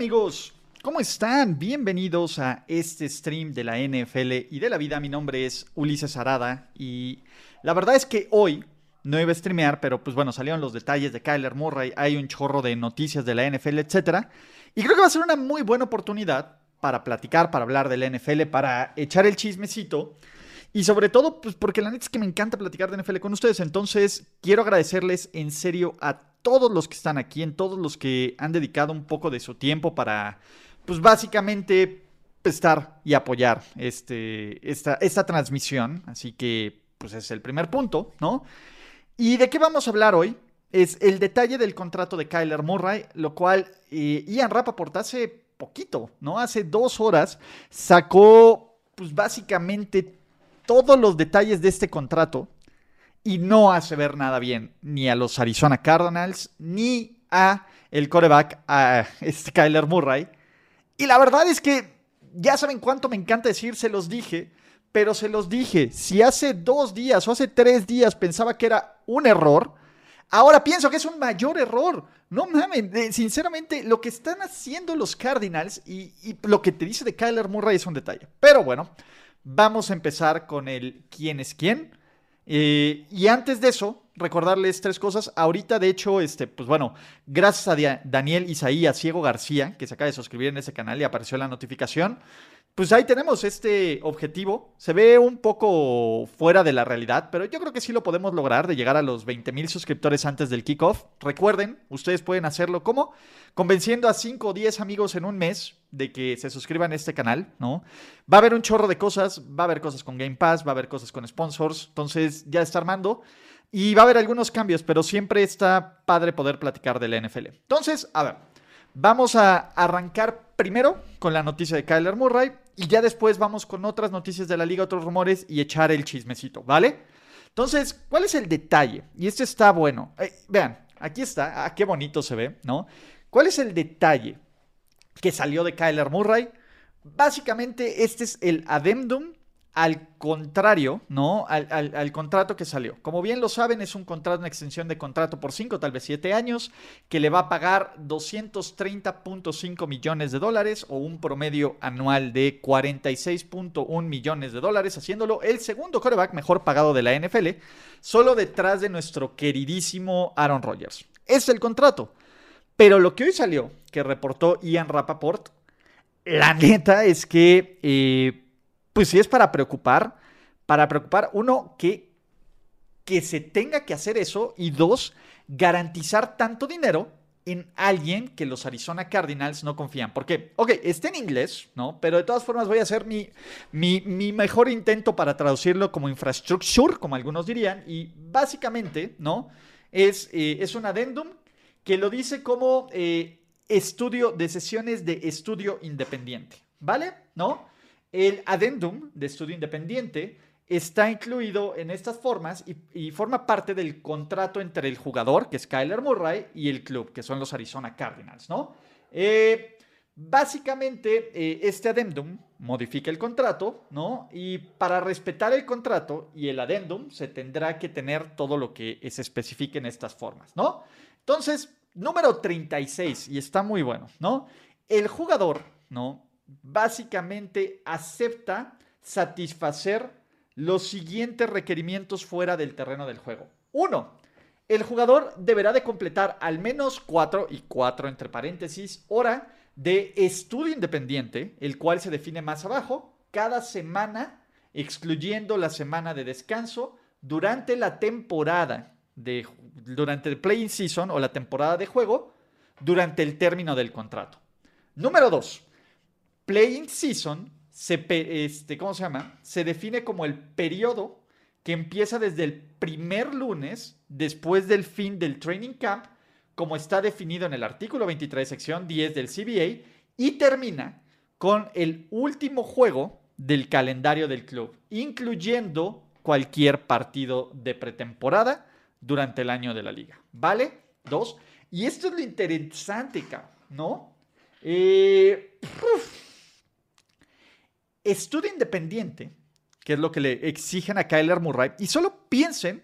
Amigos, ¿cómo están? Bienvenidos a este stream de la NFL y de la vida. Mi nombre es Ulises Arada y la verdad es que hoy no iba a streamear, pero pues bueno, salieron los detalles de Kyler Murray, hay un chorro de noticias de la NFL, etc. Y creo que va a ser una muy buena oportunidad para platicar, para hablar de la NFL, para echar el chismecito. Y sobre todo, pues porque la neta es que me encanta platicar de NFL con ustedes. Entonces, quiero agradecerles en serio a todos los que están aquí, en todos los que han dedicado un poco de su tiempo para, pues básicamente, estar y apoyar este, esta, esta transmisión. Así que, pues es el primer punto, ¿no? ¿Y de qué vamos a hablar hoy? Es el detalle del contrato de Kyler Murray, lo cual eh, Ian Rappaport hace poquito, ¿no? Hace dos horas sacó, pues básicamente todos los detalles de este contrato y no hace ver nada bien ni a los Arizona Cardinals ni a el coreback, a este Kyler Murray. Y la verdad es que ya saben cuánto me encanta decir, se los dije, pero se los dije, si hace dos días o hace tres días pensaba que era un error, ahora pienso que es un mayor error. No mames, sinceramente, lo que están haciendo los Cardinals y, y lo que te dice de Kyler Murray es un detalle. Pero bueno, Vamos a empezar con el quién es quién. Eh, y antes de eso, recordarles tres cosas. Ahorita, de hecho, este, pues bueno, gracias a Daniel Isaías Ciego García, que se acaba de suscribir en ese canal y apareció la notificación. Pues ahí tenemos este objetivo. Se ve un poco fuera de la realidad, pero yo creo que sí lo podemos lograr de llegar a los 20 mil suscriptores antes del kickoff. Recuerden, ustedes pueden hacerlo como convenciendo a 5 o 10 amigos en un mes de que se suscriban a este canal, ¿no? Va a haber un chorro de cosas, va a haber cosas con Game Pass, va a haber cosas con sponsors, entonces ya está armando. Y va a haber algunos cambios, pero siempre está padre poder platicar de la NFL. Entonces, a ver, vamos a arrancar primero con la noticia de Kyler Murray y ya después vamos con otras noticias de la liga, otros rumores y echar el chismecito, ¿vale? Entonces, ¿cuál es el detalle? Y este está bueno. Vean, aquí está, ah, qué bonito se ve, ¿no? ¿Cuál es el detalle que salió de Kyler Murray? Básicamente, este es el adendum al contrario, ¿no? Al, contrato que salió. Como bien lo saben, es un contrato, una extensión de contrato por 5, tal vez 7 años, que le va a pagar 230.5 millones de dólares o un promedio anual de 46.1 millones de dólares, haciéndolo el segundo coreback mejor pagado de la NFL, solo detrás de nuestro queridísimo Aaron Rodgers. Es el contrato. Pero lo que hoy salió, que reportó Ian Rappaport, la neta es que, eh, pues sí es para preocupar, para preocupar, uno, que, que se tenga que hacer eso, y dos, garantizar tanto dinero en alguien que los Arizona Cardinals no confían. Porque, ok, está en inglés, ¿no? Pero de todas formas voy a hacer mi, mi, mejor intento para traducirlo como infrastructure, como algunos dirían. Y básicamente, ¿no? Es, eh, es un adendum que lo dice como eh, estudio de sesiones de estudio independiente, ¿vale? ¿No? El adendum de estudio independiente está incluido en estas formas y, forma parte del contrato entre el jugador, que es Kyler Murray, y el club, que son los Arizona Cardinals, ¿no? Eh, básicamente, eh, este adendum modifica el contrato, ¿no? Y para respetar el contrato y el adendum se tendrá que tener todo lo que se especifique en estas formas, ¿no? Entonces, número 36, y está muy bueno, ¿no? El jugador, ¿no? Básicamente acepta satisfacer los siguientes requerimientos fuera del terreno del juego. Uno, el jugador deberá de completar al menos cuatro, y cuatro entre paréntesis, hora de estudio independiente, el cual se define más abajo, cada semana, excluyendo la semana de descanso, durante la temporada durante el playing season o la temporada de juego durante el término del contrato. Número 2. Playing season se, este, ¿cómo se llama? Se define como el periodo que empieza desde el primer lunes después del fin del training camp como está definido en el artículo 23, sección 10 del CBA, y termina con el último juego del calendario del club, incluyendo cualquier partido de pretemporada durante el año de la liga. ¿Vale? Dos. Y esto es lo interesante, ¿no? Eh, estudio independiente, que es lo que le exigen a Kyler Murray, y solo piensen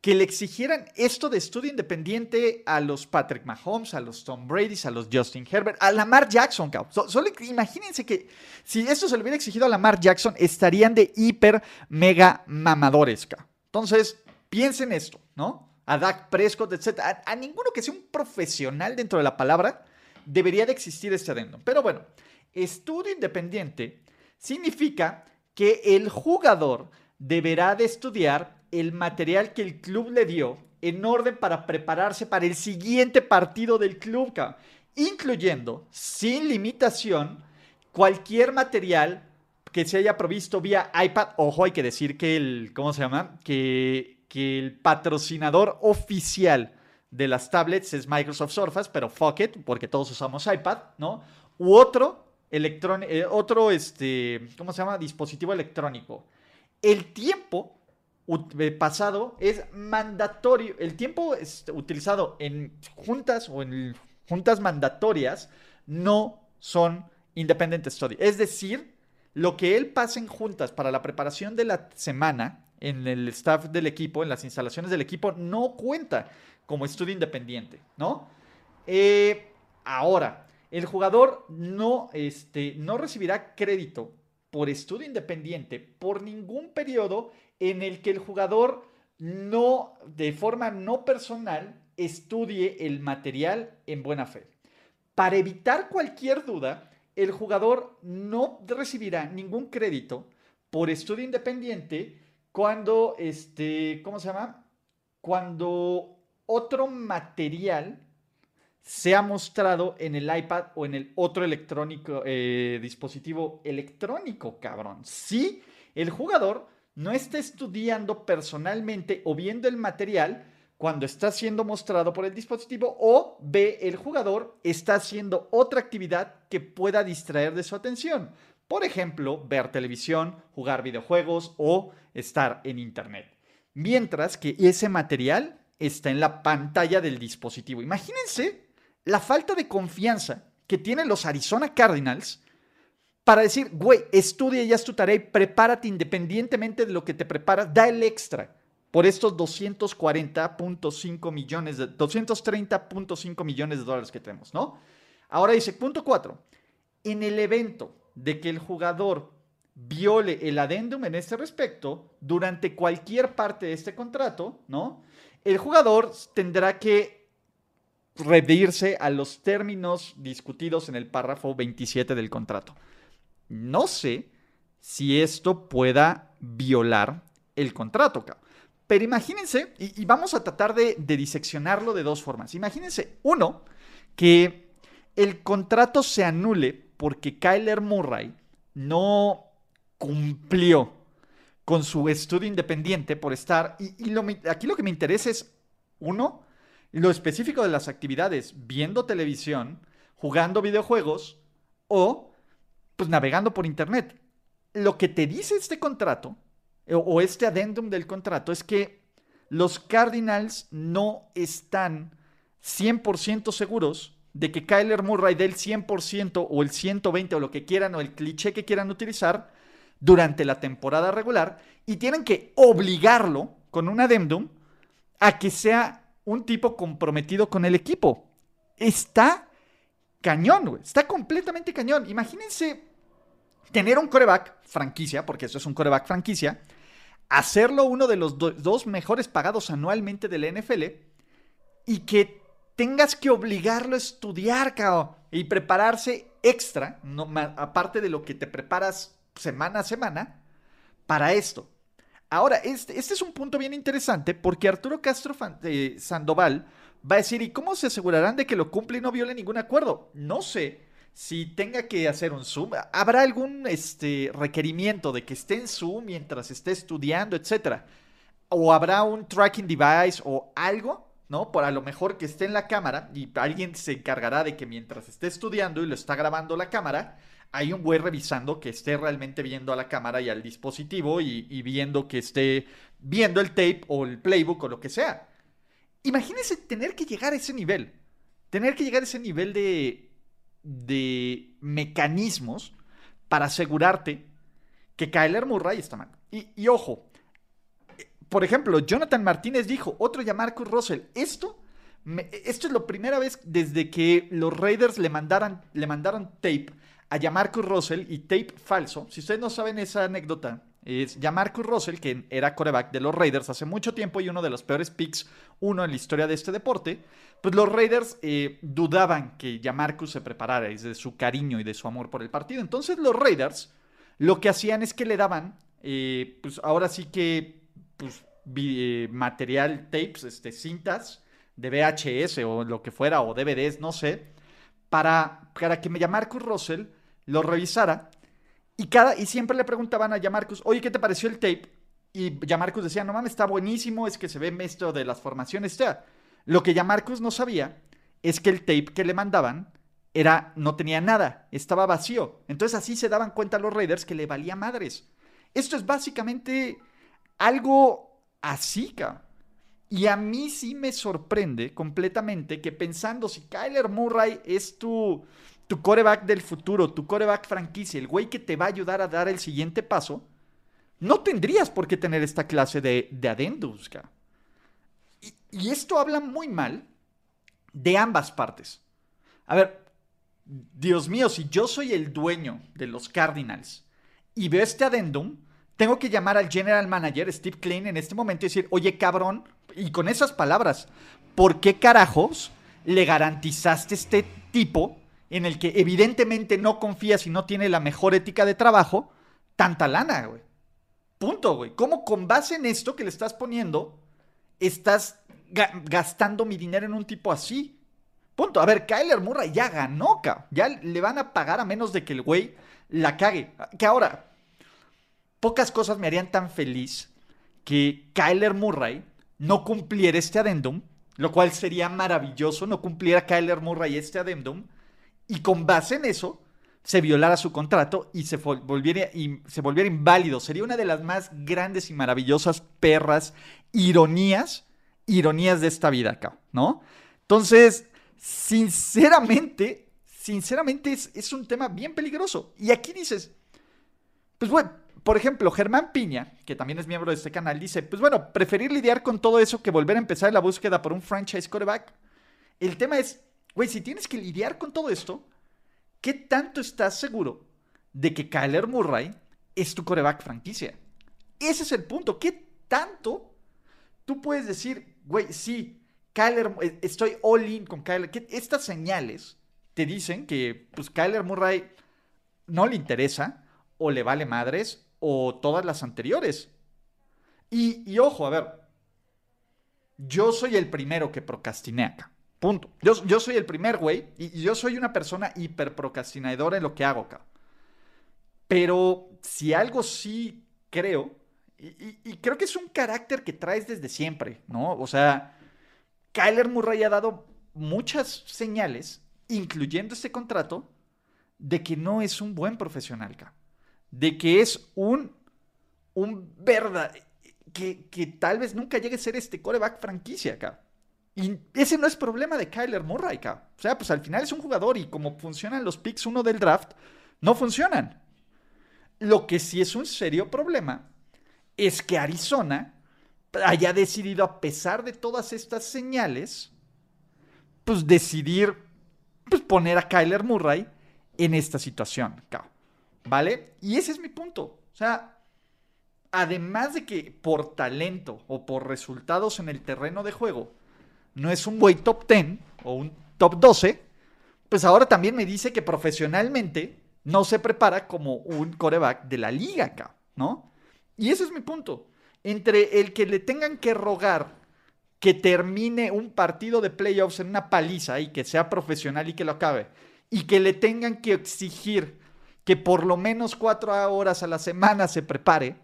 que le exigieran esto de estudio independiente a los Patrick Mahomes, a los Tom Brady, a los Justin Herbert, a Lamar Jackson, solo imagínense que si esto se le hubiera exigido a Lamar Jackson, estarían de hiper mega mamadores, Entonces, piensen esto, ¿no? A Dak Prescott, etc. A, ninguno que sea un profesional dentro de la palabra debería de existir este adendo. Pero bueno, estudio independiente significa que el jugador deberá de estudiar el material que el club le dio en orden para prepararse para el siguiente partido del club, incluyendo, sin limitación, cualquier material que se haya provisto vía iPad. Ojo, hay que decir que el, ¿cómo se llama? Que, que el patrocinador oficial de las tablets es Microsoft Surface, pero fuck it, porque todos usamos iPad, ¿no? U otro electrónico, eh, otro, este, ¿cómo se llama? Dispositivo electrónico. El tiempo eh, pasado es mandatorio. El tiempo utilizado en juntas o en juntas mandatorias no son independent study. Es decir, lo que él pasa en juntas para la preparación de la semana en el staff del equipo, en las instalaciones del equipo, no cuenta como estudio independiente, ¿no? Eh, ahora, el jugador no, este, no recibirá crédito por estudio independiente por ningún periodo en el que el jugador no, de forma no personal, estudie el material en buena fe. Para evitar cualquier duda, el jugador no recibirá ningún crédito por estudio independiente cuando, este, ¿cómo se llama? Cuando otro material sea mostrado en el iPad o en el otro electrónico, eh, dispositivo electrónico, cabrón. Si el jugador no está estudiando personalmente o viendo el material cuando está siendo mostrado por el dispositivo o B, el jugador está haciendo otra actividad que pueda distraer de su atención. Por ejemplo, ver televisión, jugar videojuegos o estar en Internet. Mientras que ese material está en la pantalla del dispositivo. Imagínense la falta de confianza que tienen los Arizona Cardinals para decir, güey, estudia ya tu tarea y prepárate independientemente de lo que te preparas, da el extra por estos 240.5 millones, de, 230.5 millones de dólares que tenemos, ¿no? Ahora dice, punto 4, en el evento de que el jugador viole el adendum en este respecto, durante cualquier parte de este contrato, ¿no? El jugador tendrá que redirse a los términos discutidos en el párrafo 27 del contrato. No sé si esto pueda violar el contrato, Pero imagínense, y, vamos a tratar de, diseccionarlo de dos formas. Imagínense, uno, que el contrato se anule porque Kyler Murray no cumplió con su estudio independiente por estar. Y, aquí lo que me interesa es, uno, lo específico de las actividades, viendo televisión, jugando videojuegos o pues navegando por internet. Lo que te dice este contrato eh, o este adendum del contrato es que los Cardinals no están 100% seguros de que Kyler Murray dé el 100% o el 120 o lo que quieran o el cliché que quieran utilizar durante la temporada regular y tienen que obligarlo con un adendum a que sea un tipo comprometido con el equipo. Está cañón, güey. Está completamente cañón. Imagínense tener un coreback franquicia, porque eso es un coreback franquicia, hacerlo uno de los dos mejores pagados anualmente de la NFL y que tengas que obligarlo a estudiar, cao, y prepararse extra, no, aparte de lo que te preparas semana a semana, para esto. Ahora, este, este es un punto bien interesante porque Arturo Castro eh, Sandoval va a decir, ¿y cómo se asegurarán de que lo cumple y no viole ningún acuerdo? No sé, si tenga que hacer un Zoom, ¿habrá algún este, requerimiento de que esté en Zoom mientras esté estudiando, etcétera? ¿O habrá un tracking device o algo ¿no? Por a lo mejor que esté en la cámara y alguien se encargará de que mientras esté estudiando y lo está grabando la cámara, hay un güey revisando que esté realmente viendo a la cámara y al dispositivo y, viendo que esté viendo el tape o el playbook o lo que sea. Imagínense tener que llegar a ese nivel. Tener que llegar a ese nivel de, de mecanismos para asegurarte que Kyler Murray está mal. Y, y ojo, por ejemplo, Jonathan Martínez dijo, otro ya Marcus Russell. Esto, esto es la primera vez desde que los Raiders le mandaron, le mandaron tape a Jamarcus Russell y tape falso. Si ustedes no saben esa anécdota, es Jamarcus Russell, que era coreback de los Raiders hace mucho tiempo y uno de los peores picks, uno en la historia de este deporte. Pues los Raiders eh, dudaban que Jamarcus se preparara, es de su cariño y de su amor por el partido. Entonces los Raiders lo que hacían es que le daban, eh, pues ahora sí que pues, eh, material, tapes, este, cintas de VHS o lo que fuera, o DVDs, no sé, para, para que Marcus Russell lo revisara y, cada, y siempre le preguntaban a Marcus, oye, ¿qué te pareció el tape? Y Marcus decía, no mames, está buenísimo, es que se ve esto de las formaciones. sea, lo que Marcus no sabía es que el tape que le mandaban era, no tenía nada, estaba vacío. Entonces así se daban cuenta los Raiders que le valía madres. Esto es básicamente algo así, cabrón. Y a mí sí me sorprende completamente que pensando si Kyler Murray es tu, tu coreback del futuro, tu coreback franquicia, el güey que te va a ayudar a dar el siguiente paso, no tendrías por qué tener esta clase de, de adendus. Y, y esto habla muy mal de ambas partes. A ver, Dios mío, si yo soy el dueño de los Cardinals y veo este adendum, tengo que llamar al general manager Steve Klein en este momento y decir, oye cabrón, y con esas palabras, ¿por qué carajos le garantizaste este tipo en el que evidentemente no confías y no tiene la mejor ética de trabajo, tanta lana, güey? Punto, güey. ¿Cómo con base en esto que le estás poniendo, estás gastando mi dinero en un tipo así? Punto. A ver, Kyler Murray ya ganó, cabrón. Ya le van a pagar a menos de que el güey la cague. Que ahora, pocas cosas me harían tan feliz que Kyler Murray no cumpliera este adendum, lo cual sería maravilloso, no cumpliera Kyler Murray este adendum, y con base en eso se violara su contrato y se volviera, y se volviera inválido. Sería una de las más grandes y maravillosas perras ironías, ironías de esta vida acá, ¿no? Entonces, sinceramente, sinceramente es, es un tema bien peligroso. Y aquí dices, pues bueno, por ejemplo, Germán Piña, que también es miembro de este canal, dice, pues bueno, preferir lidiar con todo eso que volver a empezar la búsqueda por un franchise quarterback. El tema es, güey, si tienes que lidiar con todo esto, ¿qué tanto estás seguro de que Kyler Murray es tu quarterback franquicia? Ese es el punto. ¿Qué tanto tú puedes decir, güey, sí, Kyler, eh, estoy all in con Kyler? estas señales te dicen que, pues, Kyler Murray no le interesa o le vale madres o todas las anteriores. Y, ojo, a ver, yo soy el primero que procrastiné acá. Punto. Yo, soy el primer güey y, yo soy una persona hiper procrastinadora en lo que hago acá. Pero si algo sí creo, y, creo que es un carácter que traes desde siempre, ¿no? O sea, Kyler Murray ha dado muchas señales, incluyendo este contrato, de que no es un buen profesional, acá de que es un, un verdad, que, que, tal vez nunca llegue a ser este coreback franquicia acá. Y ese no es problema de Kyler Murray acá. O sea, pues al final es un jugador y como funcionan los picks uno del draft, no funcionan. Lo que sí es un serio problema es que Arizona haya decidido, a pesar de todas estas señales, pues decidir pues, poner a Kyler Murray en esta situación. Acá. ¿Vale? Y ese es mi punto. O sea, además de que por talento o por resultados en el terreno de juego no es un güey top 10 o un top 12, pues ahora también me dice que profesionalmente no se prepara como un coreback de la liga acá, ¿no? Y ese es mi punto. Entre el que le tengan que rogar que termine un partido de playoffs en una paliza y que sea profesional y que lo acabe, y que le tengan que exigir que por lo menos cuatro horas a la semana se prepare,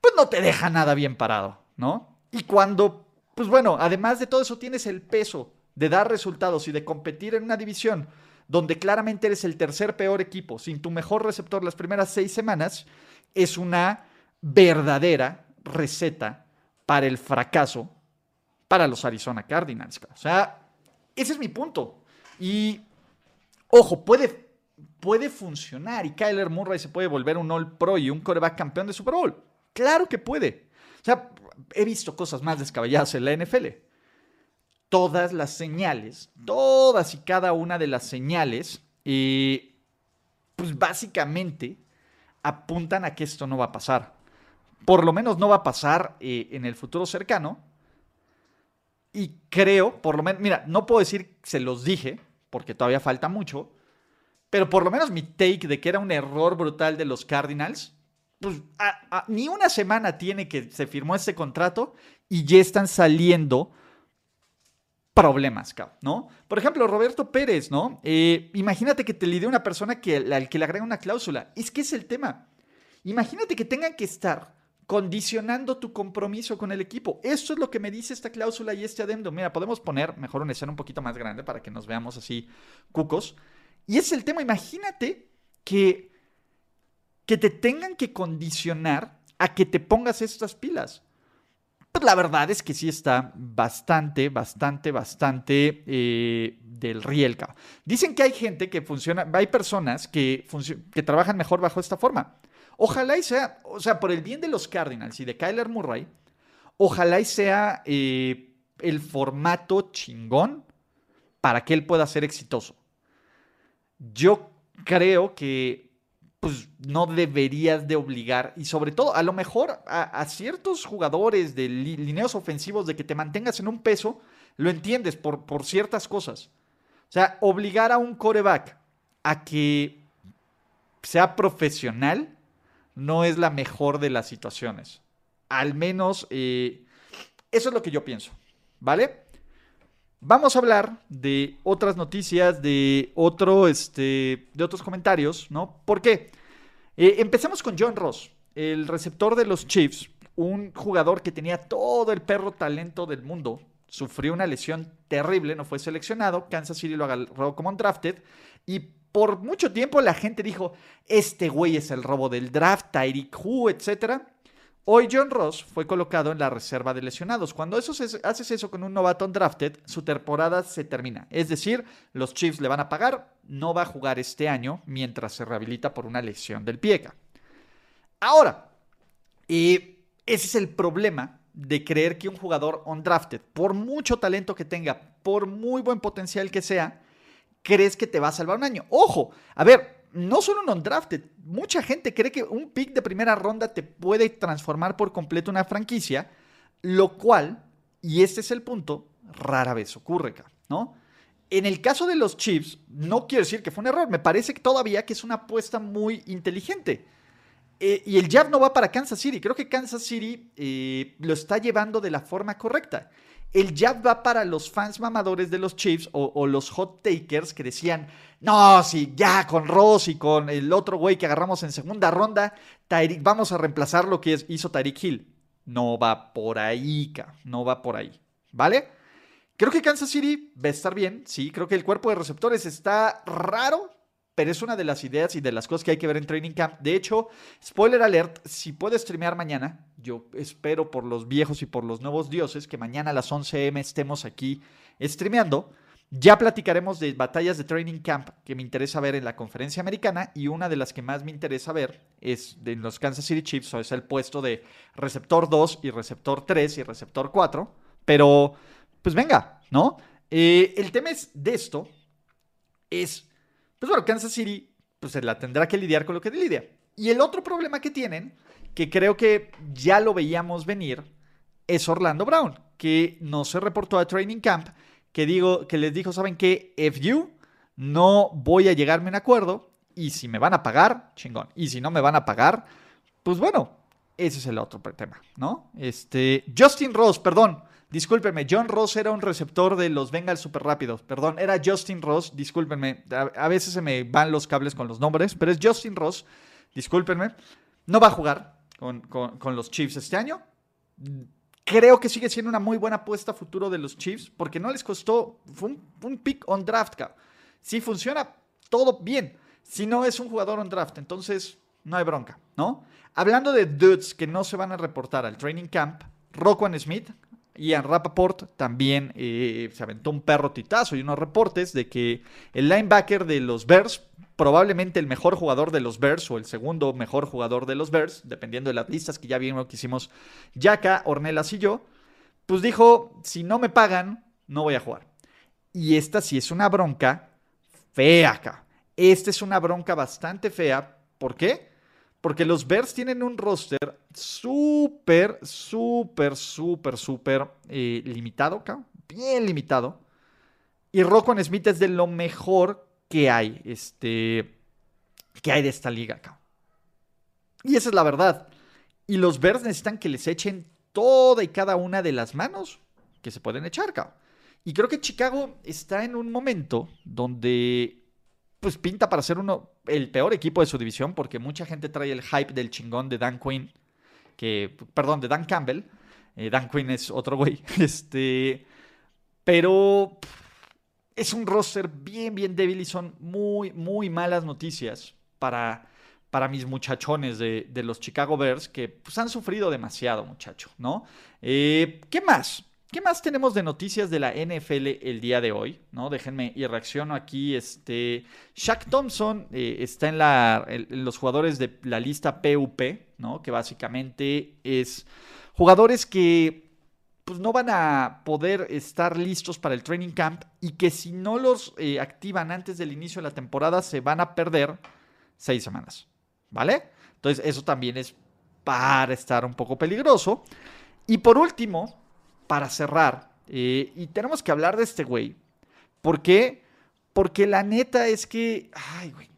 pues no te deja nada bien parado, ¿no? Y cuando pues bueno, además de todo eso tienes el peso de dar resultados y de competir en una división donde claramente eres el tercer peor equipo, sin tu mejor receptor las primeras seis semanas, es una verdadera receta para el fracaso para los Arizona Cardinals. O sea, ese es mi punto. Y, ojo, puede, puede funcionar y Kyler Murray se puede volver un All Pro y un coreback campeón de Super Bowl. Claro que puede. O sea, he visto cosas más descabelladas en la NFL. Todas las señales, todas y cada una de las señales, eh, pues básicamente apuntan a que esto no va a pasar. Por lo menos no va a pasar eh, en el futuro cercano. Y creo, por lo menos, mira, no puedo decir se los dije, porque todavía falta mucho, pero por lo menos mi take de que era un error brutal de los Cardinals, pues ni una semana tiene que se firmó este contrato y ya están saliendo problemas, ¿no? Por ejemplo, Roberto Pérez, ¿no? Eh, imagínate que te lidie una persona que, al que le agrega una cláusula. Es que es el tema. Imagínate que tengan que estar condicionando tu compromiso con el equipo. Eso es lo que me dice esta cláusula y este adendo. Mira, podemos poner mejor una escena un poquito más grande para que nos veamos así cucos. Y es el tema, imagínate que, que te tengan que condicionar a que te pongas estas pilas. Pues la verdad es que sí está bastante, bastante, bastante eh, del rielca. Dicen que hay gente que funciona, hay personas que, que trabajan mejor bajo esta forma. Ojalá y sea, o sea, por el bien de los Cardinals y de Kyler Murray, ojalá y sea eh, el formato chingón para que él pueda ser exitoso. Yo creo que pues no deberías de obligar y sobre todo a lo mejor a, ciertos jugadores de lineos ofensivos de que te mantengas en un peso, lo entiendes por, por ciertas cosas. O sea, obligar a un coreback a que sea profesional no es la mejor de las situaciones. Al menos eh, eso es lo que yo pienso, ¿vale? Vamos a hablar de otras noticias, de, otro, este, de otros comentarios, ¿no? ¿Por qué? Eh, empecemos con John Ross, el receptor de los Chiefs, un jugador que tenía todo el perro talento del mundo, sufrió una lesión terrible, no fue seleccionado, Kansas City lo agarró como undrafted y por mucho tiempo la gente dijo, este güey es el robo del draft, Tyreek Hu, etc. Hoy John Ross fue colocado en la reserva de lesionados. Cuando eso haces eso con un novato drafted, su temporada se termina. Es decir, los Chiefs le van a pagar, no va a jugar este año mientras se rehabilita por una lesión del pie. Ahora, y ese es el problema de creer que un jugador undrafted, por mucho talento que tenga, por muy buen potencial que sea, crees que te va a salvar un año. Ojo, a ver, no solo un undrafted, mucha gente cree que un pick de primera ronda te puede transformar por completo una franquicia, lo cual, y este es el punto, rara vez ocurre, ¿no? En el caso de los Chiefs, no quiero decir que fue un error, me parece que todavía que es una apuesta muy inteligente. Eh, y el jab no va para Kansas City, creo que Kansas City eh, lo está llevando de la forma correcta el jab va para los fans mamadores de los Chiefs o, los hot takers que decían, no, sí, ya con Ross y con el otro güey que agarramos en segunda ronda, vamos a reemplazar lo que hizo Tyreek Hill. No va por ahí, no va por ahí, ¿vale? Creo que Kansas City va a estar bien, sí, creo que el cuerpo de receptores está raro, pero es una de las ideas y de las cosas que hay que ver en Training Camp. De hecho, spoiler alert, si puedes streamear mañana, yo espero por los viejos y por los nuevos dioses que mañana a las 11 m estemos aquí streameando. Ya platicaremos de batallas de Training Camp que me interesa ver en la conferencia americana y una de las que más me interesa ver es de los Kansas City Chiefs, o es el puesto de receptor 2 y receptor 3 y receptor 4. Pero, pues venga, ¿no? Eh, el tema es de esto es pues bueno, Kansas City pues se la tendrá que lidiar con lo que lidia. Y el otro problema que tienen, que creo que ya lo veíamos venir, es Orlando Brown, que no se reportó a Training Camp, que, digo, que les dijo, ¿saben qué? If you, no voy a llegarme a un acuerdo, y si me van a pagar, chingón. Y si no me van a pagar, pues bueno, ese es el otro tema, ¿no? Este, Justin Ross, perdón, Discúlpenme, John Ross era un receptor de los Bengals super rápidos. Perdón, era Justin Ross. Discúlpenme, a, veces se me van los cables con los nombres, pero es Justin Ross. Discúlpenme. No va a jugar con, los Chiefs este año. creo que sigue siendo una muy buena apuesta futuro de los Chiefs porque no les costó, fue un, pick on draft. Si funciona, todo bien. Si no es un jugador on draft, entonces no hay bronca, ¿no? Hablando de dudes que no se van a reportar al training camp, Roquan Smith, Ian Rappaport también eh, se aventó un perro titazo y unos reportes de que el linebacker de los Bears, probablemente el mejor jugador de los Bears o el segundo mejor jugador de los Bears, dependiendo de las listas que ya vimos que hicimos Yaka, Ornelas y yo, pues dijo, si no me pagan, no voy a jugar. Y esta sí es una bronca fea acá. Esta es una bronca bastante fea. ¿Por qué? Porque los Bears tienen un roster súper, súper, súper, súper eh, limitado, bien limitado. Y Rockon Smith es de lo mejor que hay, este, que hay de esta liga, acá. Y esa es la verdad. Y los Bears necesitan que les echen toda y cada una de las manos que se pueden echar, cabrón. Y creo que Chicago está en un momento donde pues pinta para ser uno el peor equipo de su división porque mucha gente trae el hype del chingón de Dan Quinn, que perdón, de Dan Campbell. Eh, Dan Quinn es otro güey. Este, pero es un roster bien bien débil y son muy muy malas noticias para para mis muchachones de, los Chicago Bears que pues, han sufrido demasiado, muchacho, ¿no? Eh, ¿Qué más? ¿Qué más tenemos de noticias de la NFL el día de hoy? ¿No? Déjenme y reacciono aquí. Este, Shaq Thompson eh, está en, la, los jugadores de la lista PUP, ¿no? Que básicamente es jugadores que pues, no van a poder estar listos para el training camp y que si no los eh, activan antes del inicio de la temporada se van a perder seis semanas. ¿Vale? Entonces eso también es para estar un poco peligroso. Y por último, para cerrar, eh, y tenemos que hablar de este güey. ¿Por qué? Porque la neta es que, ay, güey,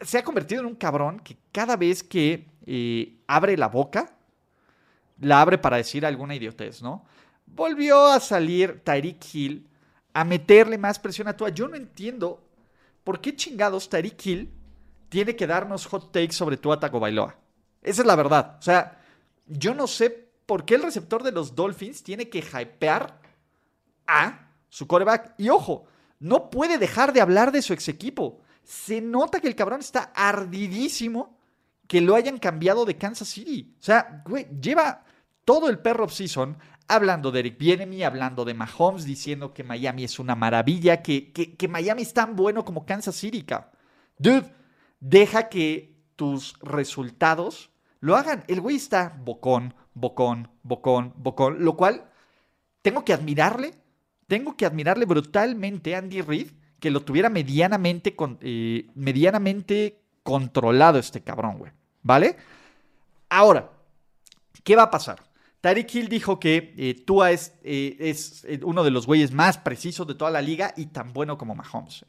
se ha convertido en un cabrón que cada vez que eh, abre la boca, la abre para decir alguna idiotez, ¿no? Volvió a salir Tyreek Hill a meterle más presión a Tua. Yo no entiendo por qué chingados Tyreek Hill tiene que darnos hot takes sobre Tua Tagovailoa. Esa es la verdad. O sea, yo no sé ¿por qué el receptor de los Dolphins tiene que hypear a su coreback? Y ojo, no puede dejar de hablar de su ex equipo. Se nota que el cabrón está ardidísimo que lo hayan cambiado de Kansas City. O sea, güey, lleva todo el perro season hablando de Eric Bienemy, hablando de Mahomes, diciendo que Miami es una maravilla, que, que, Miami es tan bueno como Kansas City. Dude, deja que tus resultados lo hagan. El güey está bocón, bocón, bocón, bocón, lo cual tengo que admirarle, tengo que admirarle brutalmente a Andy Reid que lo tuviera medianamente, eh, medianamente controlado este cabrón, güey. ¿Vale? Ahora, ¿qué va a pasar? Tyreek Hill dijo que eh, Tua es, eh, es uno de los güeyes más precisos de toda la liga y tan bueno como Mahomes.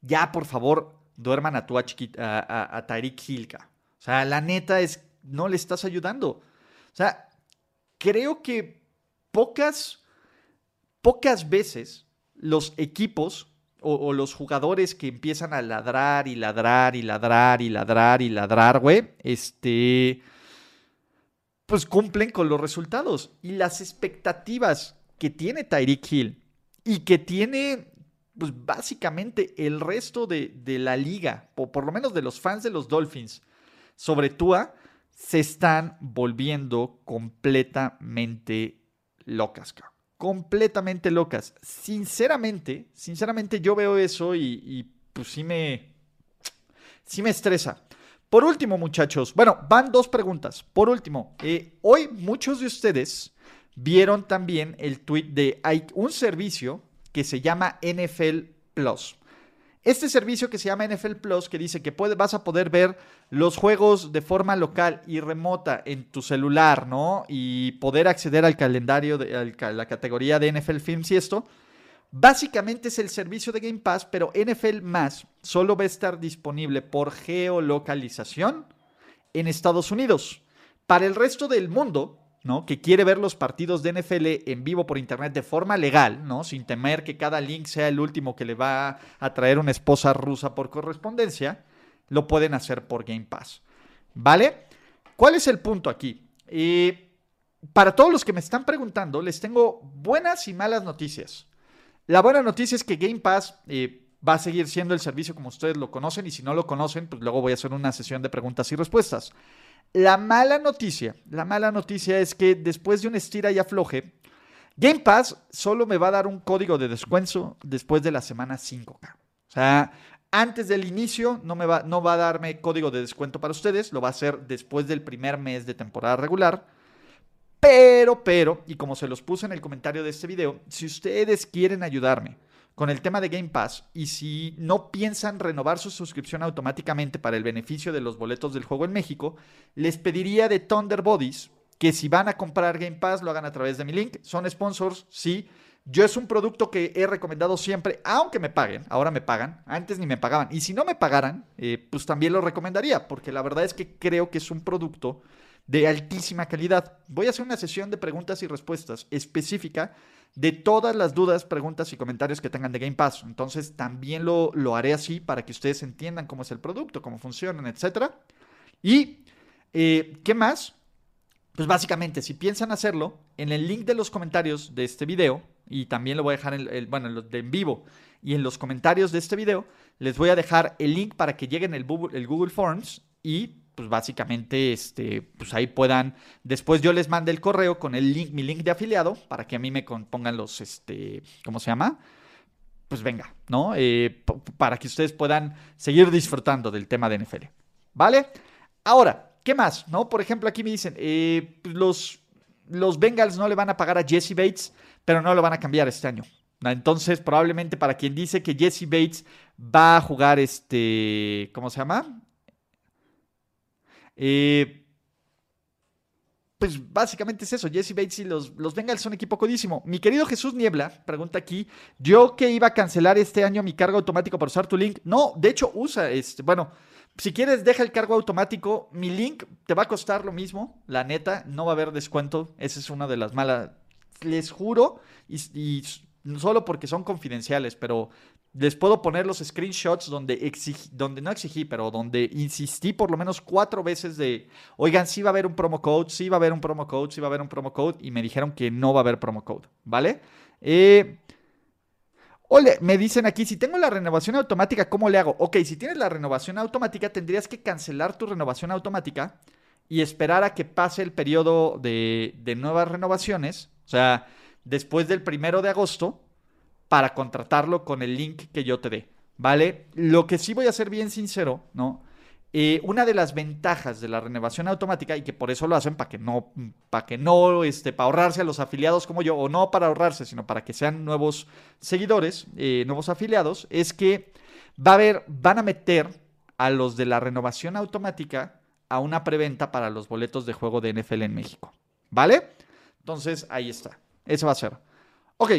ya, por favor, duerman a Tua chiquita, a, Tyreek Hill. O sea, la neta es, no le estás ayudando. O sea, creo que pocas, pocas veces los equipos o, los jugadores que empiezan a ladrar y ladrar y ladrar y ladrar y ladrar, güey, este, pues cumplen con los resultados. Y las expectativas que tiene Tyreek Hill y que tiene, pues básicamente el resto de, de la liga, o por lo menos de los fans de los Dolphins, sobre Tua, se están volviendo completamente locas, completamente locas. Sinceramente, sinceramente yo veo eso y, pues sí me, sí me estresa. Por último, muchachos, bueno, van dos preguntas. Por último, eh, hoy muchos de ustedes vieron también el tweet de hay un servicio que se llama NFL Plus. Este servicio que se llama NFL Plus, que dice que vas a poder ver los juegos de forma local y remota en tu celular, ¿no? Y poder acceder al calendario, de, la categoría de NFL Films y esto. Básicamente es el servicio de Game Pass, pero NFL más solo va a estar disponible por geolocalización en Estados Unidos. Para el resto del mundo, ¿no? Que quiere ver los partidos de NFL en vivo por internet de forma legal, ¿no? Sin temer que cada link sea el último que le va a traer una esposa rusa por correspondencia, lo pueden hacer por Game Pass. ¿Vale? ¿Cuál es el punto aquí? Eh, para todos los que me están preguntando, les tengo buenas y malas noticias. La buena noticia es que Game Pass eh, va a seguir siendo el servicio como ustedes lo conocen y si no lo conocen, pues luego voy a hacer una sesión de preguntas y respuestas. La mala noticia, la mala noticia es que después de un estira y afloje, Game Pass solo me va a dar un código de descuento después de la semana 5. O sea, antes del inicio no, me va, no va a darme código de descuento para ustedes, lo va a hacer después del primer mes de temporada regular. Pero, pero, y como se los puse en el comentario de este video, si ustedes quieren ayudarme con el tema de Game Pass y si no piensan renovar su suscripción automáticamente para el beneficio de los boletos del juego en México, les pediría de Thunder Bodies que si van a comprar Game Pass lo hagan a través de mi link. Son sponsors, sí. Yo es un producto que he recomendado siempre, aunque me paguen, ahora me pagan, antes ni me pagaban. Y si no me pagaran, eh, pues también lo recomendaría, porque la verdad es que creo que es un producto de altísima calidad. Voy a hacer una sesión de preguntas y respuestas específica de todas las dudas, preguntas y comentarios que tengan de Game Pass. Entonces también lo, lo haré así para que ustedes entiendan cómo es el producto, cómo funcionan, etc. Y, eh, ¿qué más? Pues básicamente, si piensan hacerlo, en el link de los comentarios de este video, y también lo voy a dejar en, el, bueno, en, de en vivo y en los comentarios de este video, les voy a dejar el link para que lleguen el Google Forms y pues básicamente, este, pues ahí puedan, después yo les mande el correo con el link, mi link de afiliado, para que a mí me pongan los, este, ¿cómo se llama? Pues venga, ¿no? Eh, para que ustedes puedan seguir disfrutando del tema de NFL, ¿vale? Ahora, ¿qué más? ¿No? Por ejemplo, aquí me dicen, eh, pues los, los Bengals no le van a pagar a Jesse Bates, pero no lo van a cambiar este año. Entonces, probablemente para quien dice que Jesse Bates va a jugar este, ¿cómo se llama? Eh, pues básicamente es eso. Jesse Bates y los, los Bengals son equipo codísimo. Mi querido Jesús Niebla pregunta aquí: ¿Yo que iba a cancelar este año mi cargo automático por usar tu link? No, de hecho, usa este. Bueno, si quieres, deja el cargo automático. Mi link te va a costar lo mismo. La neta, no va a haber descuento. Esa es una de las malas. Les juro, y solo porque son confidenciales, pero les puedo poner los screenshots donde, donde no exigí, pero donde insistí por lo menos cuatro veces de, oigan, sí va a haber un promo code, sí va a haber un promo code, sí va a haber un promo code, y me dijeron que no va a haber promo code, ¿vale? Eh, Ole, me dicen aquí, si tengo la renovación automática, ¿cómo le hago? Ok, si tienes la renovación automática, tendrías que cancelar tu renovación automática y esperar a que pase el periodo de, de nuevas renovaciones. O sea, después del primero de agosto, para contratarlo con el link que yo te dé, ¿vale? Lo que sí voy a ser bien sincero, ¿no? Eh, una de las ventajas de la renovación automática, y que por eso lo hacen, para que no, para que no, este, para ahorrarse a los afiliados como yo, o no para ahorrarse, sino para que sean nuevos seguidores, eh, nuevos afiliados, es que va a haber, van a meter a los de la renovación automática a una preventa para los boletos de juego de NFL en México, ¿vale? Entonces, ahí está. Eso va a ser. Ok,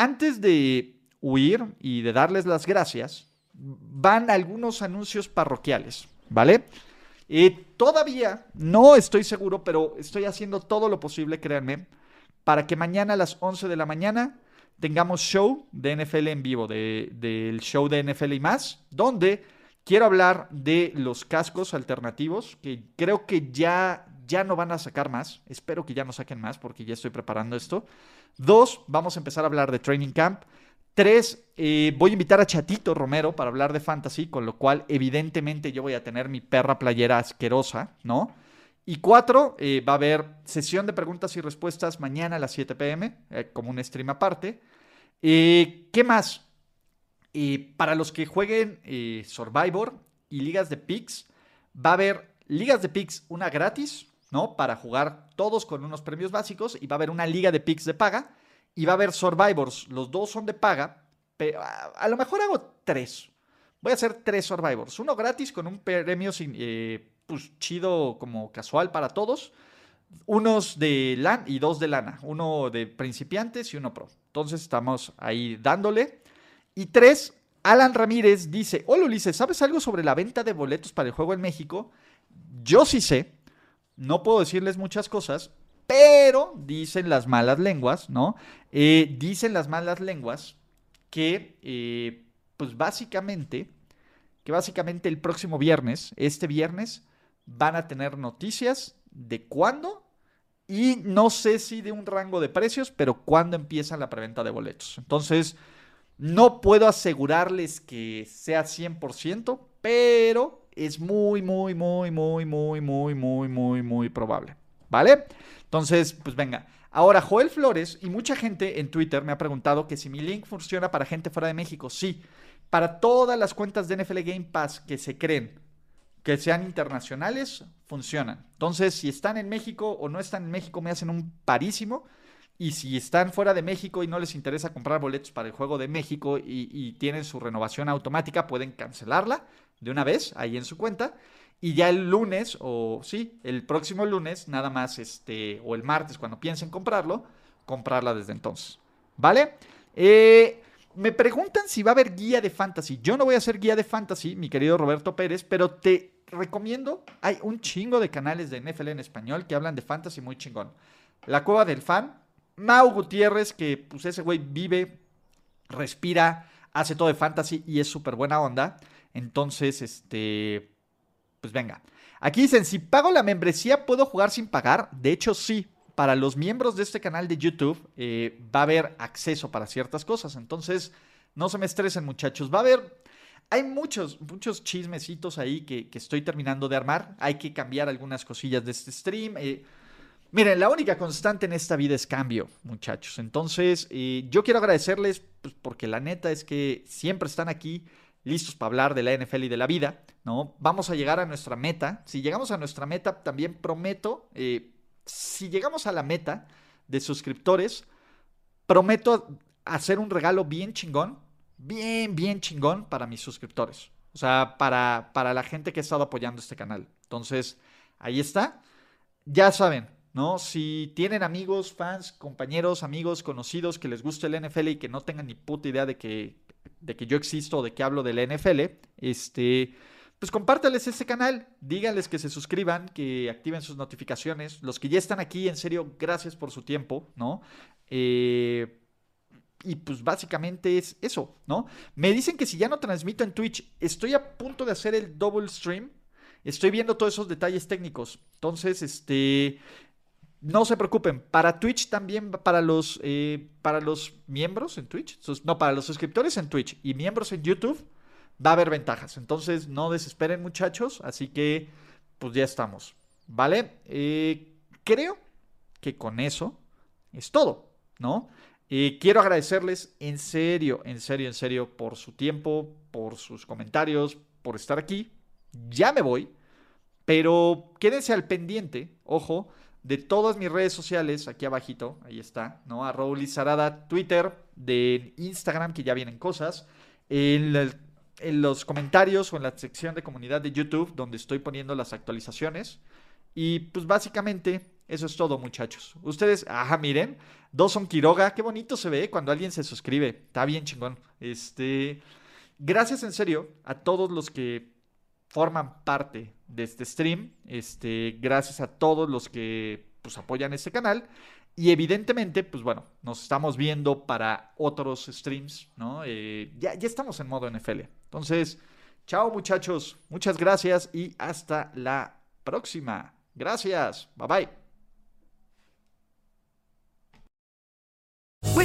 antes de huir y de darles las gracias, van algunos anuncios parroquiales, ¿vale? Eh, todavía no estoy seguro, pero estoy haciendo todo lo posible, créanme, para que mañana a las 11 de la mañana tengamos show de NFL en vivo, del show de NFL y más, donde quiero hablar de los cascos alternativos, que creo que ya, ya no van a sacar más, espero que ya no saquen más porque ya estoy preparando esto. Dos, vamos a empezar a hablar de Training Camp. Tres, eh, voy a invitar a Chatito Romero para hablar de fantasy, con lo cual evidentemente yo voy a tener mi perra playera asquerosa, ¿no? Y cuatro, eh, va a haber sesión de preguntas y respuestas mañana a las 7 pm, eh, como un stream aparte. ¿Qué más? para los que jueguen Survivor y ligas de picks, va a haber ligas de picks, una gratis, ¿no? Para jugar todos con unos premios básicos y va a haber una liga de picks de paga y va a haber Survivors. Los dos son de paga, pero a, lo mejor hago tres. Voy a hacer tres Survivors. Uno gratis con un premio sin, eh, pues, chido como casual para todos. Unos de LAN y dos de lana. Uno de principiantes y uno pro. Entonces estamos ahí dándole. Y tres, Alan Ramírez dice, hola Ulises, ¿sabes algo sobre la venta de boletos para el juego en México? Yo sí sé, no puedo decirles muchas cosas, pero dicen las malas lenguas, ¿no? Eh, dicen las malas lenguas que, eh, pues básicamente, que básicamente el próximo viernes, este viernes, van a tener noticias de cuándo y no sé si de un rango de precios, pero cuándo empieza la preventa de boletos. Entonces, no puedo asegurarles que sea 100%, pero es muy, muy, muy, muy, muy, muy, muy, muy, muy probable. ¿Vale? Entonces, pues venga. Ahora, Joel Flores y mucha gente en Twitter me ha preguntado que si mi link funciona para gente fuera de México. Sí, para todas las cuentas de NFL Game Pass que se creen que sean internacionales, funcionan. Entonces, si están en México o no están en México, me hacen un parísimo. Y si están fuera de México y no les interesa comprar boletos para el juego de México y, tienen su renovación automática, pueden cancelarla de una vez ahí en su cuenta. Y ya el lunes, o sí, el próximo lunes, nada más, este, o el martes, cuando piensen comprarlo, comprarla desde entonces. ¿Vale? Eh, me preguntan si va a haber guía de fantasy. Yo no voy a hacer guía de fantasy, mi querido Roberto Pérez, pero te recomiendo, hay un chingo de canales de NFL en español que hablan de fantasy muy chingón. La Cueva del Fan, Mau Gutiérrez, que pues ese güey vive, respira, hace todo de fantasy y es súper buena onda. Entonces, este, pues venga. Aquí dicen, si pago la membresía, ¿puedo jugar sin pagar? De hecho, sí para los miembros de este canal de YouTube eh, va a haber acceso para ciertas cosas. Entonces, no se me estresen muchachos. Va a haber... Hay muchos, muchos chismecitos ahí que, estoy terminando de armar. Hay que cambiar algunas cosillas de este stream. Eh, miren, la única constante en esta vida es cambio, muchachos. Entonces, eh, yo quiero agradecerles pues, porque la neta es que siempre están aquí listos para hablar de la NFL y de la vida, ¿no? Vamos a llegar a nuestra meta. Si llegamos a nuestra meta, también prometo si llegamos a la meta de suscriptores, prometo hacer un regalo bien chingón, bien, bien chingón para mis suscriptores. O sea, para, para la gente que ha estado apoyando este canal. Entonces, ahí está. Ya saben, ¿no? Si tienen amigos, fans, compañeros, amigos, conocidos que les guste el NFL y que no tengan ni puta idea de que, de que yo existo o de que hablo del NFL, este pues compártales este canal, díganles que se suscriban, que activen sus notificaciones. Los que ya están aquí, en serio, gracias por su tiempo, ¿no? Eh, y pues básicamente es eso, ¿no? Me dicen que si ya no transmito en Twitch, estoy a punto de hacer el double stream. Estoy viendo todos esos detalles técnicos. Entonces, este, no se preocupen, para Twitch también, para los, eh, para los miembros en Twitch, no, para los suscriptores en Twitch y miembros en YouTube, va a haber ventajas. Entonces, no desesperen, muchachos. Así que, pues ya estamos. ¿Vale? Eh, creo que con eso es todo, ¿no? Eh, quiero agradecerles en serio, en serio, en serio, por su tiempo, por sus comentarios, por estar aquí. Ya me voy, pero quédense al pendiente, ojo, de todas mis redes sociales, aquí abajito, ahí está, ¿no? A Raúl Sarada, Twitter, de Instagram, que ya vienen cosas. En los comentarios o en la sección de comunidad de YouTube donde estoy poniendo las actualizaciones. Y pues básicamente eso es todo muchachos. Ustedes, ajá, miren, Dawson Quiroga, qué bonito se ve cuando alguien se suscribe. Está bien chingón. Este, gracias en serio a todos los que forman parte de este stream. Este, gracias a todos los que pues apoyan este canal. Y evidentemente, pues bueno, nos estamos viendo para otros streams, ¿no? Eh, ya, ya estamos en modo NFL. Entonces, chao muchachos, muchas gracias y hasta la próxima. Gracias, bye bye.